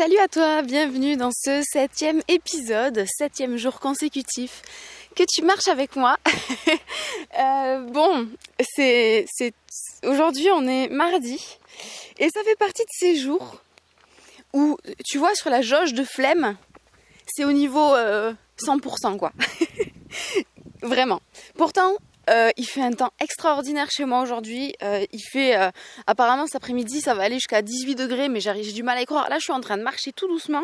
Salut à toi, bienvenue dans ce septième épisode, septième jour consécutif que tu marches avec moi. Euh, bon, c'est, aujourd'hui on est mardi et ça fait partie de ces jours où tu vois sur la jauge de flemme, c'est au niveau 100% euh, quoi. Vraiment. Pourtant, euh, il fait un temps extraordinaire chez moi aujourd'hui. Euh, il fait euh, apparemment cet après-midi ça va aller jusqu'à 18 degrés, mais j'ai du mal à y croire. Là je suis en train de marcher tout doucement.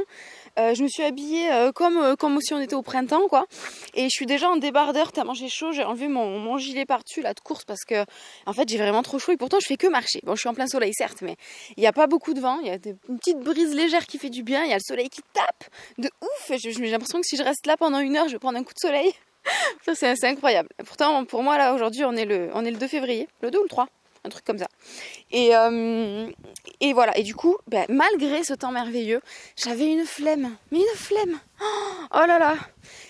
je me suis habillée comme comme si on était au printemps quoi. Et je suis déjà en débardeur tellement j'ai chaud. J'ai enlevé mon, gilet par-dessus là de course parce que en fait j'ai vraiment trop chaud et pourtant je fais que marcher. Bon je suis en plein soleil certes, mais il n'y a pas beaucoup de vent. Il y a une petite brise légère qui fait du bien. Il y a le soleil qui tape de ouf. J'ai l'impression que si je reste là pendant une heure je vais prendre un coup de soleil. c'est incroyable. Pourtant pour moi là aujourd'hui on est le on est le 2 février, le 2 ou le 3, un truc comme ça. Et, euh, voilà, et du coup, ben, malgré ce temps merveilleux, j'avais une flemme, mais une flemme. Oh là là,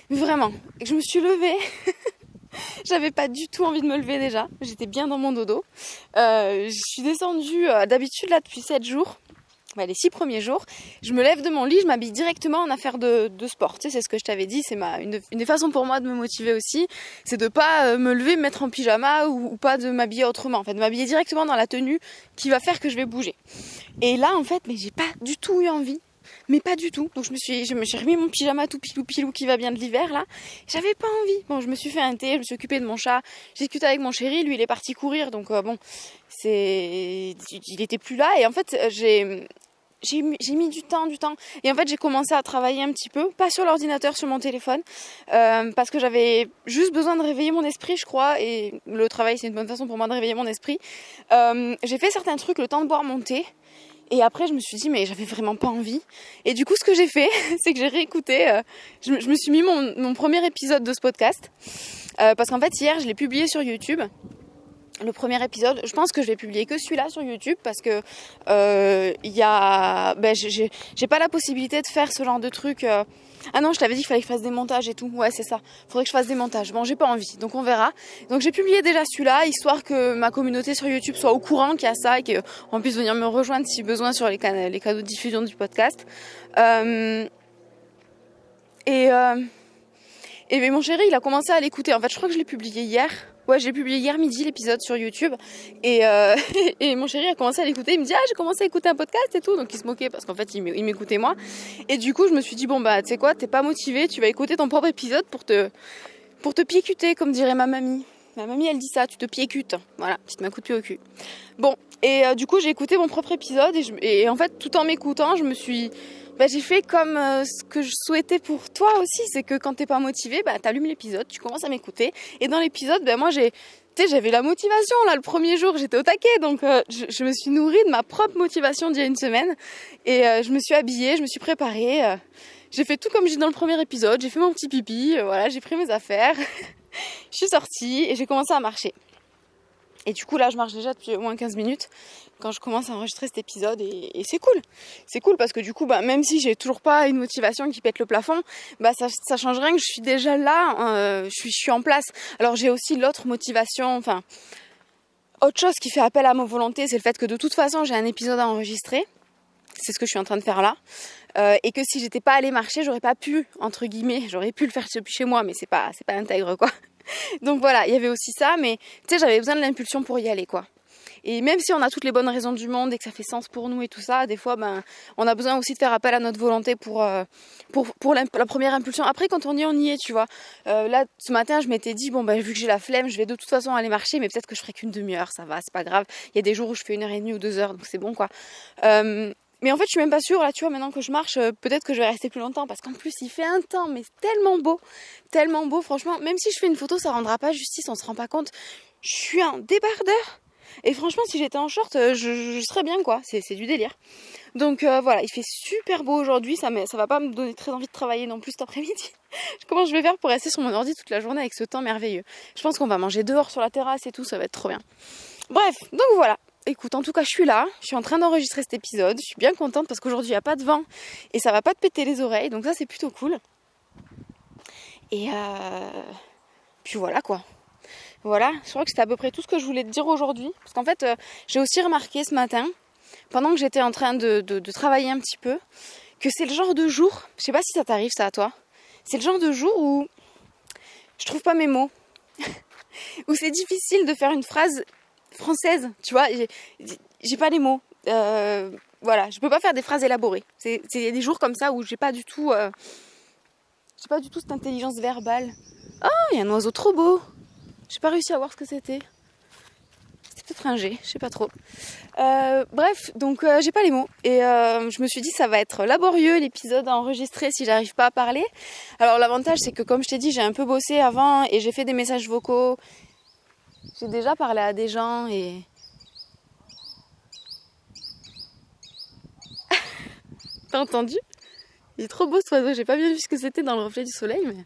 vraiment. Je me suis levée. J'avais pas du tout envie de me lever déjà. J'étais bien dans mon dodo. Euh, je suis descendue euh, d'habitude là depuis 7 jours les six premiers jours, je me lève de mon lit, je m'habille directement en affaire de, sport. Tu sais, c'est ce que je t'avais dit, c'est ma une, des façons pour moi de me motiver aussi, c'est de pas euh, me lever, me mettre en pyjama ou, pas de m'habiller autrement. En fait, de m'habiller directement dans la tenue qui va faire que je vais bouger. Et là, en fait, mais j'ai pas du tout eu envie. Mais pas du tout. Donc je me suis, je me remis mon pyjama tout pilou pilou qui va bien de l'hiver là. J'avais pas envie. Bon, je me suis fait un thé, je me suis occupée de mon chat. J'ai discuté avec mon chéri, lui il est parti courir, donc euh, bon, c'est, il était plus là. Et en fait, j'ai, j'ai mis du temps, du temps. Et en fait, j'ai commencé à travailler un petit peu, pas sur l'ordinateur, sur mon téléphone, euh, parce que j'avais juste besoin de réveiller mon esprit, je crois. Et le travail, c'est une bonne façon pour moi de réveiller mon esprit. Euh, j'ai fait certains trucs, le temps de boire mon thé. Et après, je me suis dit, mais j'avais vraiment pas envie. Et du coup, ce que j'ai fait, c'est que j'ai réécouté. Euh, je, me suis mis mon, mon, premier épisode de ce podcast. parce qu'en fait, hier, je l'ai publié sur YouTube le premier épisode. Je pense que je vais publier que celui-là sur YouTube parce que euh, il y a, ben, j'ai pas la possibilité de faire ce genre de truc. Euh. Ah non, je t'avais dit qu'il fallait que je fasse des montages et tout. Ouais, c'est ça. Faudrait que je fasse des montages. Bon, j'ai pas envie, donc on verra. Donc j'ai publié déjà celui-là, histoire que ma communauté sur YouTube soit au courant qu'il y a ça et qu'on puisse venir me rejoindre si besoin sur les, canaux, les de diffusion du podcast. Euh, et et mon chéri, il a commencé à l'écouter. En fait, je crois que je l'ai publié hier. Ouais, j'ai publié hier midi l'épisode sur YouTube et, euh, et mon chéri a commencé à l'écouter. Il me dit ah j'ai commencé à écouter un podcast et tout, donc il se moquait parce qu'en fait il m'écoutait moi. Et du coup je me suis dit bon bah tu sais quoi, t'es pas motivé, tu vas écouter ton propre épisode pour te pour te piécuter comme dirait ma mamie. Ma mamie elle dit ça, tu te piécutes. Voilà, tu te mets un coup de pied au cul. Bon et euh, du coup j'ai écouté mon propre épisode et en fait tout en m'écoutant je me suis bah, j'ai fait comme euh, ce que je souhaitais pour toi aussi, c'est que quand t'es pas motivé, bah t'allumes l'épisode, tu commences à m'écouter, et dans l'épisode, bah moi j'ai, tu sais, j'avais la motivation là le premier jour, j'étais au taquet, donc euh, je, me suis nourrie de ma propre motivation d'il y a une semaine, et euh, je me suis habillée, je me suis préparée, j'ai fait tout comme j'ai dans le premier épisode, j'ai fait mon petit pipi, voilà, j'ai pris mes affaires, je suis sortie et j'ai commencé à marcher. Et du coup, là, je marche déjà depuis au moins 15 minutes quand je commence à enregistrer cet épisode et, c'est cool. C'est cool parce que du coup, bah, même si j'ai toujours pas une motivation qui pète le plafond, bah, ça, ça change rien que je suis déjà là, euh, je, suis, en place. Alors, j'ai aussi l'autre motivation, enfin, autre chose qui fait appel à ma volonté, c'est le fait que de toute façon, j'ai un épisode à enregistrer. C'est ce que je suis en train de faire là. Euh, et que si j'étais pas allée marcher, j'aurais pas pu, entre guillemets, j'aurais pu le faire chez moi, mais c'est pas, c'est pas intègre quoi. Donc voilà, il y avait aussi ça, mais tu sais, j'avais besoin de l'impulsion pour y aller, quoi. Et même si on a toutes les bonnes raisons du monde et que ça fait sens pour nous et tout ça, des fois, ben, on a besoin aussi de faire appel à notre volonté pour, euh, pour, la, première impulsion. Après, quand on y est, on y est, tu vois. Euh, là, ce matin, je m'étais dit, bon, ben, vu que j'ai la flemme, je vais de toute façon aller marcher, mais peut-être que je ferai qu'une demi-heure, ça va, c'est pas grave. Il y a des jours où je fais une heure et demie ou deux heures, donc c'est bon, quoi. Euh, mais en fait, je suis même pas sûre, là, tu vois, maintenant que je marche, euh, peut-être que je vais rester plus longtemps, parce qu'en plus, il fait un temps, mais tellement beau, tellement beau, franchement, même si je fais une photo, ça rendra pas justice, on se rend pas compte. Je suis un débardeur. Et franchement, si j'étais en short, euh, je, serais bien, quoi. C'est, du délire. Donc euh, voilà, il fait super beau aujourd'hui, ça, ça va pas me donner très envie de travailler non plus cet après-midi. Comment je vais faire pour rester sur mon ordi toute la journée avec ce temps merveilleux? Je pense qu'on va manger dehors sur la terrasse et tout, ça va être trop bien. Bref, donc voilà, écoute, en tout cas, je suis là, je suis en train d'enregistrer cet épisode, je suis bien contente parce qu'aujourd'hui, il n'y a pas de vent et ça va pas te péter les oreilles, donc ça, c'est plutôt cool. Et euh... puis voilà quoi. Voilà, je crois que c'était à peu près tout ce que je voulais te dire aujourd'hui. Parce qu'en fait, euh, j'ai aussi remarqué ce matin, pendant que j'étais en train de, travailler un petit peu, que c'est le genre de jour, je sais pas si ça t'arrive ça à toi, c'est le genre de jour où je trouve pas mes mots, où c'est difficile de faire une phrase française, tu vois, j'ai pas les mots. Euh, voilà, je peux pas faire des phrases élaborées. C'est des jours comme ça où j'ai pas du tout, euh, j'ai pas du tout cette intelligence verbale. Oh, il y a un oiseau trop beau. J'ai pas réussi à voir ce que c'était. C'était peut-être un G, je sais pas trop. Euh, bref, donc j'ai pas les mots et je me suis dit ça va être laborieux l'épisode à enregistrer si j'arrive pas à parler. Alors l'avantage c'est que comme je t'ai dit j'ai un peu bossé avant et j'ai fait des messages vocaux. J'ai déjà parlé à des gens et T'as entendu? Il est trop beau ce oiseau, j'ai pas bien vu ce que c'était dans le reflet du soleil, mais.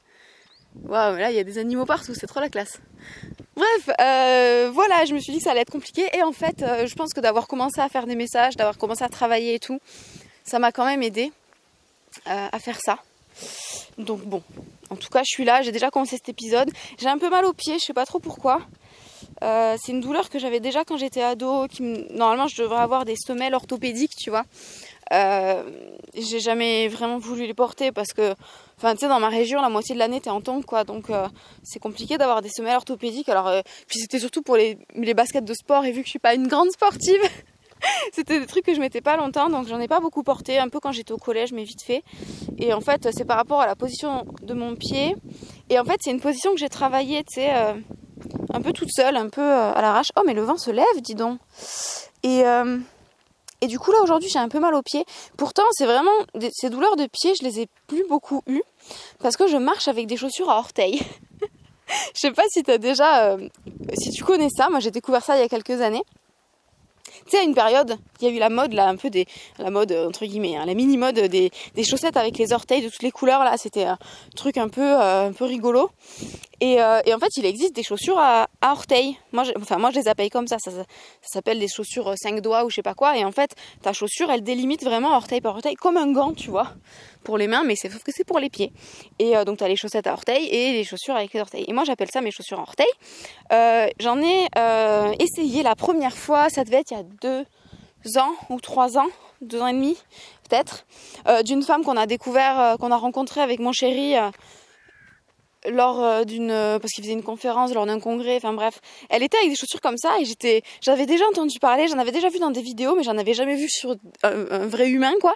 Waouh, là il y a des animaux partout, c'est trop la classe. Bref, euh, voilà, je me suis dit que ça allait être compliqué et en fait, euh, je pense que d'avoir commencé à faire des messages, d'avoir commencé à travailler et tout, ça m'a quand même aidé euh, à faire ça. Donc bon, en tout cas, je suis là, j'ai déjà commencé cet épisode. J'ai un peu mal aux pieds, je sais pas trop pourquoi. C'est une douleur que j'avais déjà quand j'étais ado, normalement je devrais avoir des semelles orthopédiques, tu vois. Euh, j'ai jamais vraiment voulu les porter parce que, enfin, tu sais, dans ma région, la moitié de l'année, t'es en tombe, quoi. Donc, euh, c'est compliqué d'avoir des semelles orthopédiques. Alors, euh, puis c'était surtout pour les, les baskets de sport. Et vu que je suis pas une grande sportive, c'était des trucs que je mettais pas longtemps. Donc, j'en ai pas beaucoup porté. Un peu quand j'étais au collège, mais vite fait. Et en fait, c'est par rapport à la position de mon pied. Et en fait, c'est une position que j'ai travaillée, tu sais, un peu toute seule, un peu à l'arrache. Oh, mais le vent se lève, dis donc. Et et du coup là aujourd'hui j'ai un peu mal aux pieds. Pourtant c'est vraiment ces douleurs de pied je les ai plus beaucoup eues parce que je marche avec des chaussures à orteils. je sais pas si déjà, euh, si tu connais ça. Moi j'ai découvert ça il y a quelques années. Tu à une période, il y a eu la mode, là, un peu des, la mode, entre guillemets, hein, la mini-mode des, des, chaussettes avec les orteils de toutes les couleurs, là, c'était un truc un peu, euh, un peu rigolo. Et, euh, et, en fait, il existe des chaussures à, à orteils. Moi, je, enfin, moi, je les appelle comme ça. Ça, ça, s'appelle des chaussures 5 euh, doigts ou je sais pas quoi. Et en fait, ta chaussure, elle délimite vraiment orteil par orteil, comme un gant, tu vois, pour les mains, mais c'est sauf que c'est pour les pieds. Et donc, tu as les chaussettes à orteils et les chaussures avec les orteils. Et moi, j'appelle ça mes chaussures à orteils. J'en ai essayé la première fois, ça devait être il y a deux ans ou trois ans, deux ans et demi peut-être, euh, d'une femme qu'on a découvert, euh, qu'on a rencontrée avec mon chéri euh, lors d'une parce qu'il faisait une conférence lors d'un congrès enfin bref. Elle était avec des chaussures comme ça et j'étais j'avais déjà entendu parler j'en avais déjà vu dans des vidéos mais j'en avais jamais vu sur un, vrai humain quoi.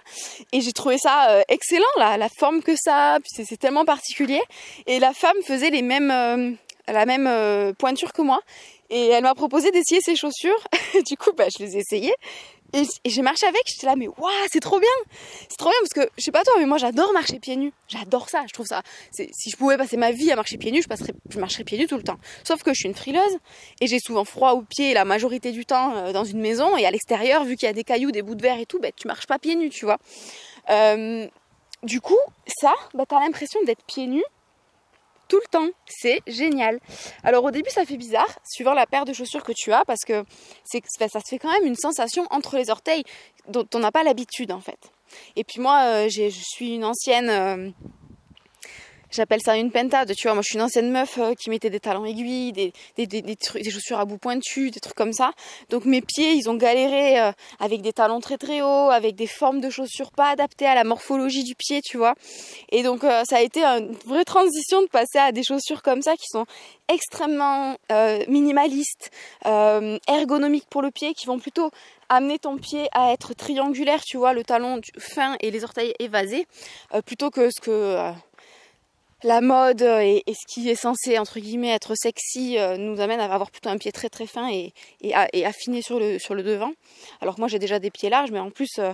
Et j'ai trouvé ça excellent la, la forme que ça puis c'est tellement particulier. Et la femme faisait les mêmes la même pointure que moi et elle m'a proposé d'essayer ses chaussures du coup bah je les ai essayées et, j'ai marché avec, j'étais là, mais waouh, c'est trop bien! C'est trop bien parce que, je sais pas toi, mais moi j'adore marcher pieds nus. J'adore ça, je trouve ça. Si je pouvais passer ma vie à marcher pieds nus, je, passerais, je marcherais pieds nus tout le temps. Sauf que je suis une frileuse et j'ai souvent froid aux pieds la majorité du temps euh, dans une maison et à l'extérieur, vu qu'il y a des cailloux, des bouts de verre et tout, bah, tu marches pas pieds nus, tu vois. Euh, du coup, ça, bah, t'as l'impression d'être pieds nus tout le temps. C'est génial. Alors au début ça fait bizarre, suivant la paire de chaussures que tu as, parce que ça se fait quand même une sensation entre les orteils dont on n'a pas l'habitude en fait. Et puis moi, euh, je suis une ancienne euh, j'appelle ça une pentade, tu vois. Moi, je suis une ancienne meuf euh, qui mettait des talons aiguilles, des, des, des, des, chaussures à bout pointu, des trucs comme ça. Donc mes pieds, ils ont galéré euh, avec des talons très très hauts, avec des formes de chaussures pas adaptées à la morphologie du pied, tu vois. Et donc euh, ça a été une vraie transition de passer à des chaussures comme ça qui sont extrêmement minimalistes, ergonomiques pour le pied, qui vont plutôt amener ton pied à être triangulaire, tu vois, le talon fin et les orteils évasés, plutôt que ce que la mode et, ce qui est censé entre guillemets être sexy euh, nous amène à avoir plutôt un pied très très fin et, affiné sur le, devant. Alors que moi j'ai déjà des pieds larges, mais en plus, euh,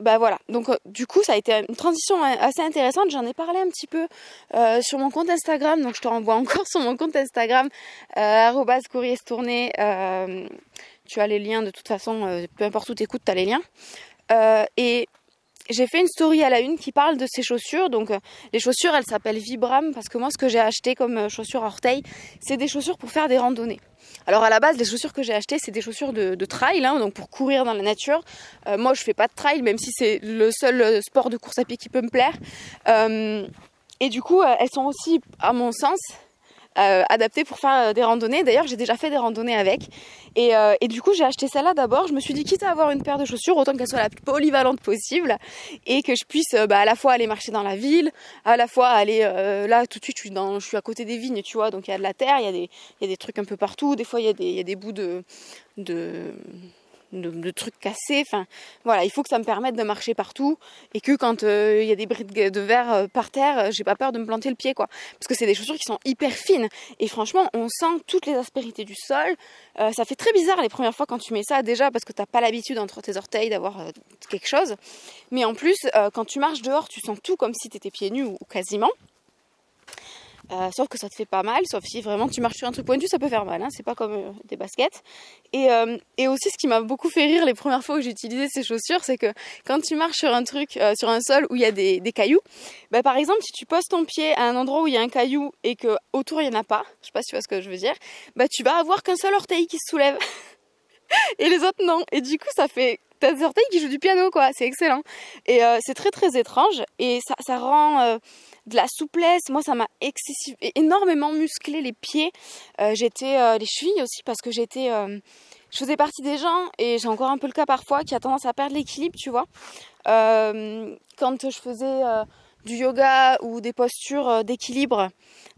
bah voilà. Donc euh, du coup ça a été une transition assez intéressante. J'en ai parlé un petit peu sur mon compte Instagram, donc je te renvoie encore sur mon compte Instagram tourné. tu as les liens de toute façon, peu importe où tu écoutes, tu as les liens. et j'ai fait une story à la une qui parle de ces chaussures. Donc euh, les chaussures, elles s'appellent Vibram parce que moi, ce que j'ai acheté comme euh, chaussures orteil, c'est des chaussures pour faire des randonnées. Alors à la base, les chaussures que j'ai achetées, c'est des chaussures de, trail, hein, donc pour courir dans la nature. Euh, moi, je fais pas de trail, même si c'est le seul sport de course à pied qui peut me plaire. et du coup, elles sont aussi, à mon sens, adaptées pour faire des randonnées. D'ailleurs, j'ai déjà fait des randonnées avec. Et, et du coup, j'ai acheté celle-là d'abord. Je me suis dit, quitte à avoir une paire de chaussures, autant qu'elle soit la plus polyvalente possible et que je puisse bah, à la fois aller marcher dans la ville, à la fois aller là tout de suite, je suis, à côté des vignes, tu vois, donc il y a de la terre, il y a des, trucs un peu partout. Des fois, il y a des, bouts de de, trucs cassés. Enfin, voilà, il faut que ça me permette de marcher partout et que quand euh, il y a des briques de verre euh, par terre, euh, j'ai pas peur de me planter le pied, quoi. Parce que c'est des chaussures qui sont hyper fines et franchement, on sent toutes les aspérités du sol. ça fait très bizarre les premières fois quand tu mets ça, déjà parce que t'as pas l'habitude entre tes orteils d'avoir quelque chose, mais en plus, quand tu marches dehors, tu sens tout comme si t'étais pieds nus ou quasiment. Euh, sauf que ça te fait pas mal, sauf si vraiment tu marches sur un truc pointu, ça peut faire mal, hein, c'est pas comme euh, des baskets. Et, euh, et aussi, ce qui m'a beaucoup fait rire les premières fois que j'ai utilisé ces chaussures, c'est que quand tu marches sur un truc, sur un sol où il y a des, des cailloux, bah, par exemple, si tu poses ton pied à un endroit où il y a un caillou et que autour il y en a pas, je sais pas si tu vois ce que je veux dire, bah tu vas avoir qu'un seul orteil qui se soulève et les autres non. Et du coup, ça fait t'as des orteils qui jouent du piano, quoi. C'est excellent. Et c'est très très étrange et ça, rend de la souplesse. Moi, ça m'a énormément musclé les pieds. Euh, j'étais euh, les chevilles aussi parce que j'étais, euh, je faisais partie des gens et j'ai encore un peu le cas parfois qui a tendance à perdre l'équilibre, tu vois. quand je faisais du yoga ou des postures d'équilibre,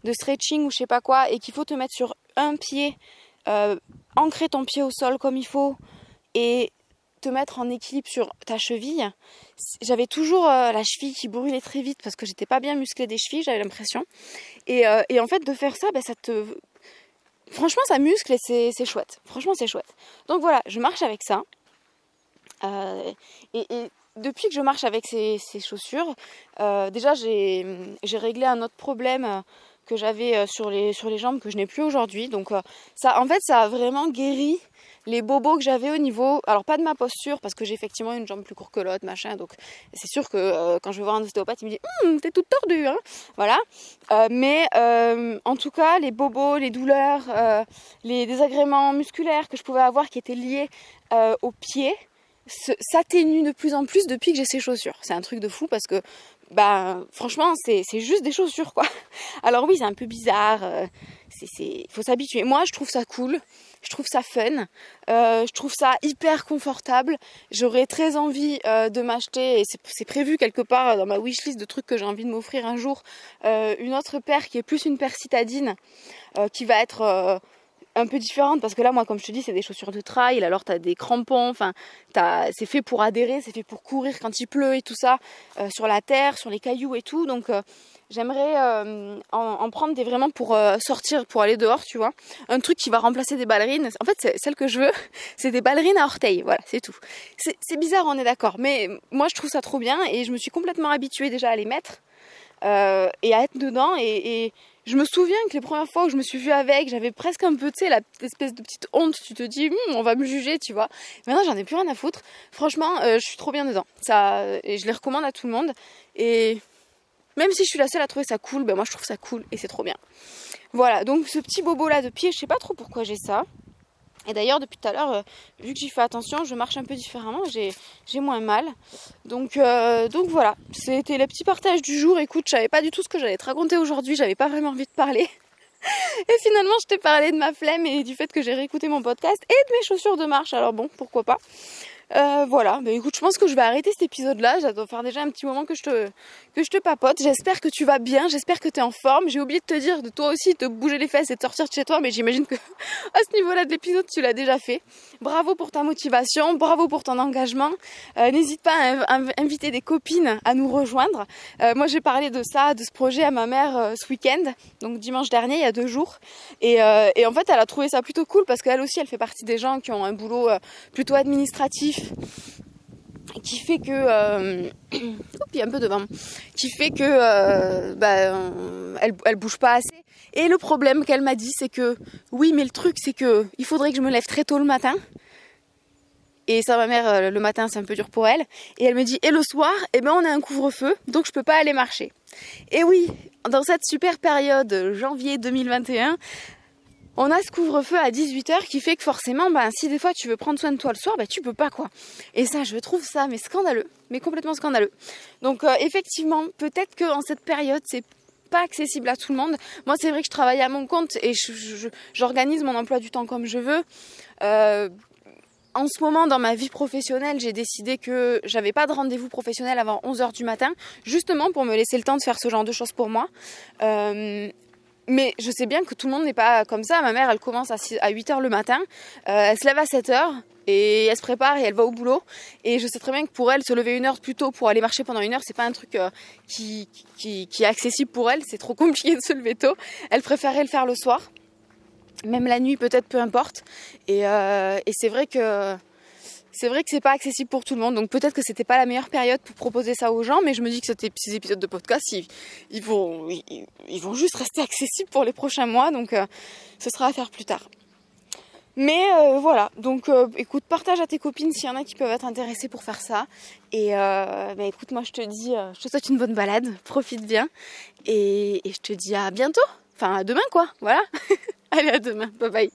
de stretching ou je sais pas quoi, et qu'il faut te mettre sur un pied, ancrer ton pied au sol comme il faut et te mettre en équilibre sur ta cheville. J'avais toujours euh, la cheville qui brûlait très vite parce que j'étais pas bien musclée des chevilles, j'avais l'impression. Et, euh, en fait, de faire ça, ben, ça te. Franchement, ça muscle et c'est chouette. Franchement, c'est chouette. Donc voilà, je marche avec ça. Euh, et, depuis que je marche avec ces, chaussures, déjà j'ai réglé un autre problème que j'avais sur les, sur les jambes que je n'ai plus aujourd'hui. Donc ça, en fait, ça a vraiment guéri les bobos que j'avais au niveau, alors pas de ma posture parce que j'ai effectivement une jambe plus courte que l'autre, machin, donc c'est sûr que euh, quand je vais voir un ostéopathe, il me dit hum, t'es toute tordue, hein voilà. Euh, mais euh, en tout cas, les bobos, les douleurs, les désagréments musculaires que je pouvais avoir qui étaient liés aux pieds s'atténuent de plus en plus depuis que j'ai ces chaussures. C'est un truc de fou parce que bah franchement c'est juste des chaussures quoi. Alors oui c'est un peu bizarre, il faut s'habituer. Moi je trouve ça cool je trouve ça fun, euh, je trouve ça hyper confortable. J'aurais très envie euh, de m'acheter, et c'est prévu quelque part dans ma wishlist de trucs que j'ai envie de m'offrir un jour, euh, une autre paire qui est plus une paire citadine, qui va être un peu différente parce que là moi comme je te dis c'est des chaussures de trail alors t'as des crampons enfin c'est fait pour adhérer c'est fait pour courir quand il pleut et tout ça sur la terre sur les cailloux et tout donc J'aimerais euh, en, prendre des vraiment pour euh, sortir, pour aller dehors, tu vois. Un truc qui va remplacer des ballerines. En fait, celle que je veux, c'est des ballerines à orteils. Voilà, c'est tout. C'est bizarre, on est d'accord. Mais moi, je trouve ça trop bien et je me suis complètement habituée déjà à les mettre euh, et à être dedans. Et, je me souviens que les premières fois où je me suis vue avec, j'avais presque un peu, tu sais, la espèce de petite honte. Tu te dis, hum, on va me juger, tu vois. Maintenant, j'en ai plus rien à foutre. Franchement, je suis trop bien dedans. Ça, et je les recommande à tout le monde. Et même si je suis la seule à trouver ça cool, ben moi je trouve ça cool et c'est trop bien. Voilà, donc ce petit bobo là de pied, je sais pas trop pourquoi j'ai ça. Et d'ailleurs, depuis tout à l'heure, euh, vu que j'y fais attention, je marche un peu différemment, j'ai, moins mal. Donc, euh, donc voilà, c'était le petit partage du jour. Écoute, je savais pas du tout ce que j'allais te raconter aujourd'hui, j'avais pas vraiment envie de parler. Et finalement, je t'ai parlé de ma flemme et du fait que j'ai réécouté mon podcast et de mes chaussures de marche. Alors bon, pourquoi pas? Euh, voilà, bah écoute, je pense que je vais arrêter cet épisode-là. Ça doit faire déjà un petit moment que je te, que je te papote. J'espère que tu vas bien, j'espère que tu es en forme. J'ai oublié de te dire de toi aussi de bouger les fesses et de sortir de chez toi, mais j'imagine que à ce niveau-là de l'épisode, tu l'as déjà fait. Bravo pour ta motivation, bravo pour ton engagement. Euh, n'hésite pas à, inviter des copines à nous rejoindre. Euh, moi, j'ai parlé de ça, de ce projet à ma mère ce week-end, donc dimanche dernier, il y a deux jours. Et, et en fait, elle a trouvé ça plutôt cool parce qu'elle aussi, elle fait partie des gens qui ont un boulot plutôt administratif qui fait que euh, un peu devant qui fait que euh, bah, elle, elle bouge pas assez. Et le problème qu'elle m'a dit c'est que oui mais le truc c'est que il faudrait que je me lève très tôt le matin. Et ça ma mère euh, le matin c'est un peu dur pour elle. Et elle me dit et le soir eh ben on a un couvre-feu donc je peux pas aller marcher. Et oui dans cette super période janvier 2021 on a ce couvre-feu à 18h qui fait que forcément, ben, si des fois tu veux prendre soin de toi le soir, ben, tu peux pas quoi. Et ça, je trouve ça mais scandaleux, mais complètement scandaleux. Donc euh, effectivement, peut-être que en cette période, c'est pas accessible à tout le monde. Moi, c'est vrai que je travaille à mon compte et j'organise mon emploi du temps comme je veux. Euh, en ce moment, dans ma vie professionnelle, j'ai décidé que j'avais pas de rendez-vous professionnel avant 11h du matin, justement pour me laisser le temps de faire ce genre de choses pour moi. Euh, mais je sais bien que tout le monde n'est pas comme ça. Ma mère, elle commence à, 8h le matin, euh, elle se lève à 7h et elle se prépare et elle va au boulot. Et je sais très bien que pour elle, se lever une heure plus tôt pour aller marcher pendant une heure, c'est pas un truc euh, qui, est accessible pour elle. C'est trop compliqué de se lever tôt. Elle préférait le faire le soir même la nuit peut-être, peu importe. Et, euh, et c'est vrai que c'est vrai que c'est pas accessible pour tout le monde, donc peut-être que c'était pas la meilleure période pour proposer ça aux gens, mais je me dis que ces épisodes de podcast, ils, vont, ils, vont juste rester accessibles pour les prochains mois, donc euh, ce sera à faire plus tard. Mais euh, voilà, donc écoute, partage à tes copines s'il y en a qui peuvent être intéressées pour faire ça. Et bah, écoute, moi je te dis, je te souhaite une bonne balade, profite bien, et, et je te dis à bientôt. Enfin à demain quoi, voilà. Allez, à demain. Bye bye.